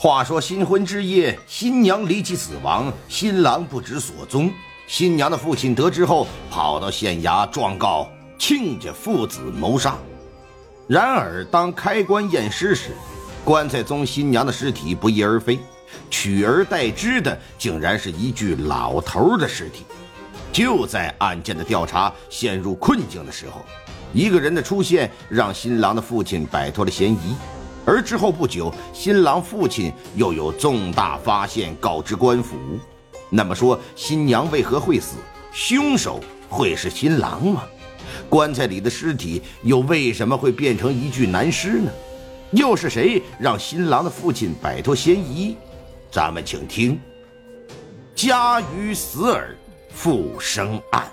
话说新婚之夜，新娘离奇死亡，新郎不知所踪。新娘的父亲得知后，跑到县衙状告亲家父子谋杀。然而，当开棺验尸时，棺材中新娘的尸体不翼而飞，取而代之的竟然是一具老头的尸体。就在案件的调查陷入困境的时候，一个人的出现让新郎的父亲摆脱了嫌疑。而之后不久，新郎父亲又有重大发现告知官府。那么说，新娘为何会死？凶手会是新郎吗？棺材里的尸体又为什么会变成一具男尸呢？又是谁让新郎的父亲摆脱嫌疑？咱们请听《家于死而复生案》。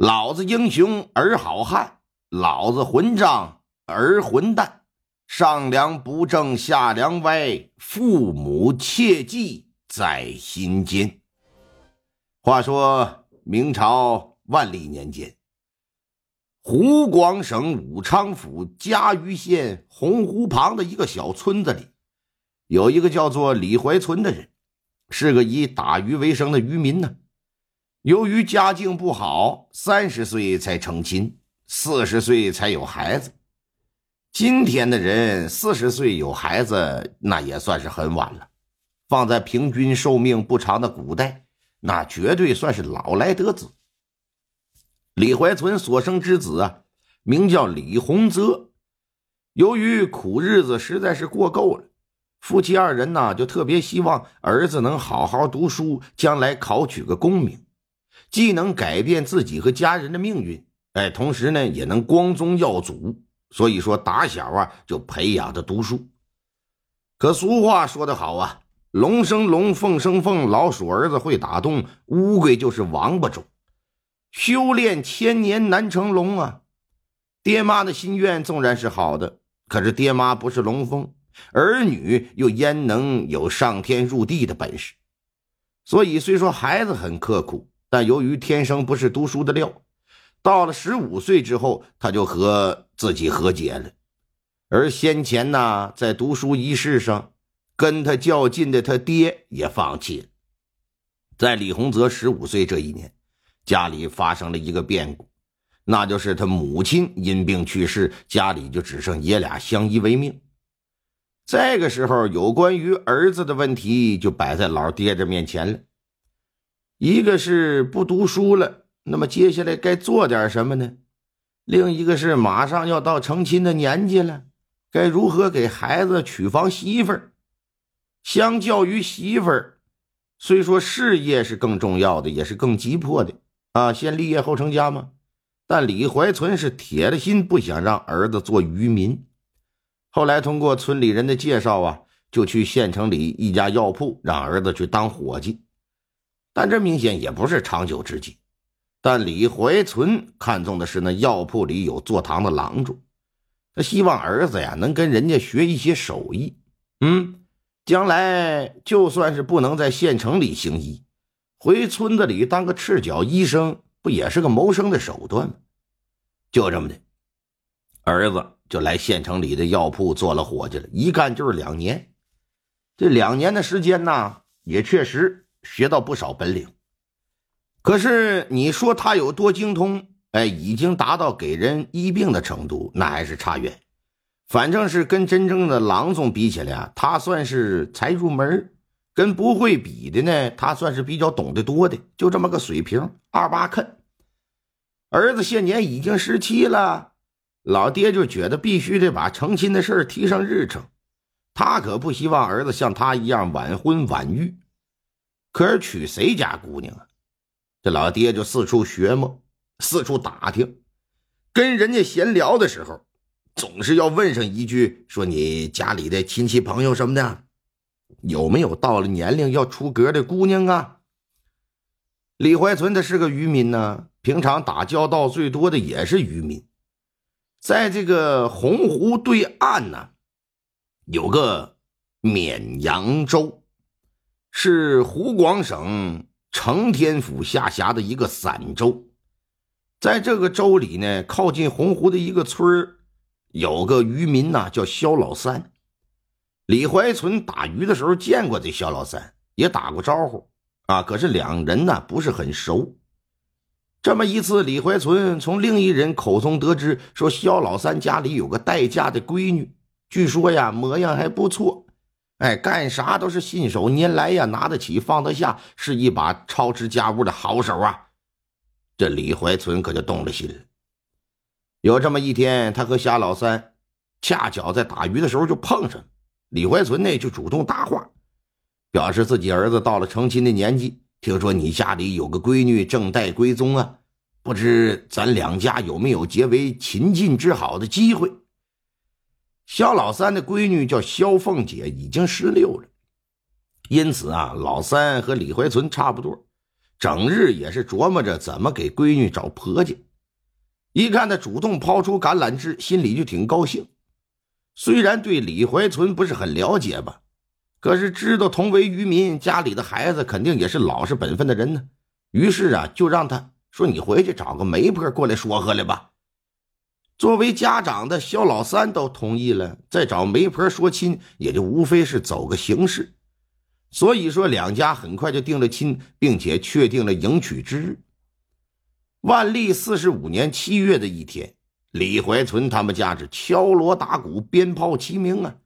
老子英雄儿好汉，老子混账儿混蛋，上梁不正下梁歪，父母切记在心间。话说明朝万历年间，湖广省武昌府嘉鱼县洪湖旁的一个小村子里，有一个叫做李怀存的人，是个以打鱼为生的渔民呢。由于家境不好，三十岁才成亲，四十岁才有孩子。今天的人四十岁有孩子，那也算是很晚了。放在平均寿命不长的古代，那绝对算是老来得子。李怀存所生之子啊，名叫李洪泽。由于苦日子实在是过够了，夫妻二人呢就特别希望儿子能好好读书，将来考取个功名。既能改变自己和家人的命运，哎，同时呢也能光宗耀祖。所以说打小啊就培养他读书。可俗话说得好啊，龙生龙，凤生凤，老鼠儿子会打洞，乌龟就是王八种。修炼千年难成龙啊！爹妈的心愿纵然是好的，可是爹妈不是龙凤，儿女又焉能有上天入地的本事？所以虽说孩子很刻苦。但由于天生不是读书的料，到了十五岁之后，他就和自己和解了。而先前呢，在读书一事上跟他较劲的他爹也放弃了。在李洪泽十五岁这一年，家里发生了一个变故，那就是他母亲因病去世，家里就只剩爷俩相依为命。这个时候，有关于儿子的问题就摆在老爹的面前了。一个是不读书了，那么接下来该做点什么呢？另一个是马上要到成亲的年纪了，该如何给孩子娶房媳妇儿？相较于媳妇儿，虽说事业是更重要的，也是更急迫的啊，先立业后成家嘛。但李怀存是铁了心不想让儿子做渔民。后来通过村里人的介绍啊，就去县城里一家药铺，让儿子去当伙计。但这明显也不是长久之计。但李怀存看中的是那药铺里有坐堂的郎中，他希望儿子呀能跟人家学一些手艺。嗯，将来就算是不能在县城里行医，回村子里当个赤脚医生，不也是个谋生的手段吗？就这么的，儿子就来县城里的药铺做了伙计了，一干就是两年。这两年的时间呢，也确实。学到不少本领，可是你说他有多精通？哎，已经达到给人医病的程度，那还是差远。反正是跟真正的郎中比起来啊，他算是才入门跟不会比的呢，他算是比较懂得多的，就这么个水平。二八坑，儿子现年已经十七了，老爹就觉得必须得把成亲的事提上日程。他可不希望儿子像他一样晚婚晚育。可是娶谁家姑娘啊？这老爹就四处学摸，四处打听，跟人家闲聊的时候，总是要问上一句：“说你家里的亲戚朋友什么的，有没有到了年龄要出阁的姑娘啊？”李怀存他是个渔民呢，平常打交道最多的也是渔民。在这个洪湖对岸呢，有个沔阳州。是湖广省承天府下辖的一个散州，在这个州里呢，靠近洪湖的一个村有个渔民呐，叫肖老三。李怀存打鱼的时候见过这肖老三，也打过招呼啊，可是两人呢不是很熟。这么一次，李怀存从另一人口中得知，说肖老三家里有个待嫁的闺女，据说呀模样还不错，哎，干啥都是信手拈来呀，拿得起放得下，是一把操持家务的好手啊。这李怀存可就动了心了。有这么一天，他和夏老三恰巧在打鱼的时候就碰上了，李怀存呢就主动搭话，表示自己儿子到了成亲的年纪。听说你家里有个闺女正待归宗啊，不知咱两家有没有结为秦晋之好的机会？肖老三的闺女叫肖凤姐，已经十六了，因此啊，老三和李怀存差不多，整日也是琢磨着怎么给闺女找婆家。一看他主动抛出橄榄枝，心里就挺高兴。虽然对李怀存不是很了解吧。可是知道同为渔民，家里的孩子肯定也是老实本分的人呢。于是啊，就让他说：“你回去找个媒婆过来说和来吧。”作为家长的肖老三都同意了，再找媒婆说亲，也就无非是走个形式。所以说，两家很快就定了亲，并且确定了迎娶之日。万历四十五年七月的一天，李怀存他们家是敲锣打鼓，鞭炮齐鸣啊。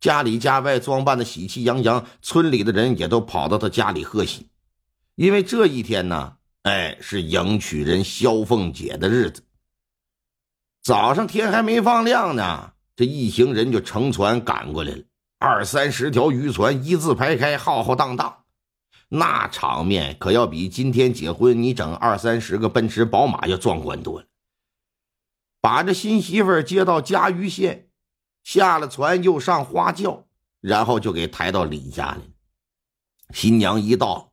家里家外装扮的喜气洋洋，村里的人也都跑到他家里贺喜，因为这一天呢，哎，是迎娶人萧凤姐的日子。早上天还没放亮呢，这一行人就乘船赶过来了，二三十条渔船一字排开，浩浩荡荡，那场面可要比今天结婚你整二三十个奔驰宝马要壮观多了。把这新媳妇接到嘉鱼县。下了船，又上花轿，然后就给抬到李家了。新娘一到，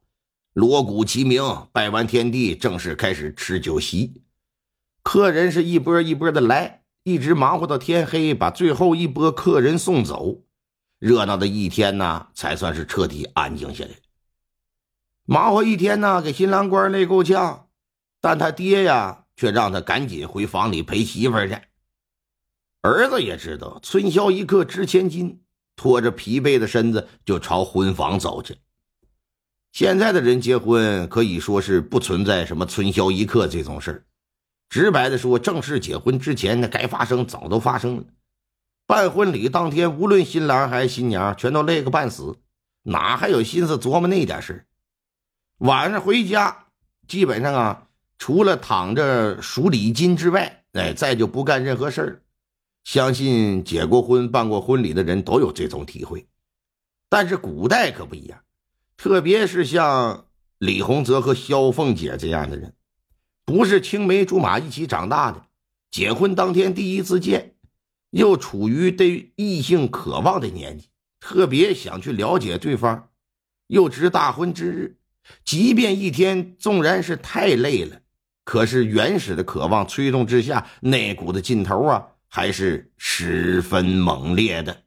锣鼓齐鸣，拜完天地，正式开始吃酒席。客人是一波一波的来，一直忙活到天黑，把最后一波客人送走。热闹的一天呢，才算是彻底安静下来。忙活一天呢，给新郎官累够呛，但他爹呀，却让他赶紧回房里陪媳妇去。儿子也知道“春宵一刻值千金”，拖着疲惫的身子就朝婚房走去。现在的人结婚可以说是不存在什么“春宵一刻”这种事儿。直白的说，正式结婚之前，那该发生早都发生了。办婚礼当天，无论新郎还是新娘，全都累个半死，哪还有心思琢磨那点事晚上回家，基本上啊，除了躺着数礼金之外，哎，再就不干任何事儿。相信结过婚、办过婚礼的人都有这种体会，但是古代可不一样，特别是像李洪泽和萧凤姐这样的人，不是青梅竹马一起长大的，结婚当天第一次见，又处于对异性渴望的年纪，特别想去了解对方，又值大婚之日，即便一天纵然是太累了，可是原始的渴望催动之下，那股子劲头啊！还是十分猛烈的。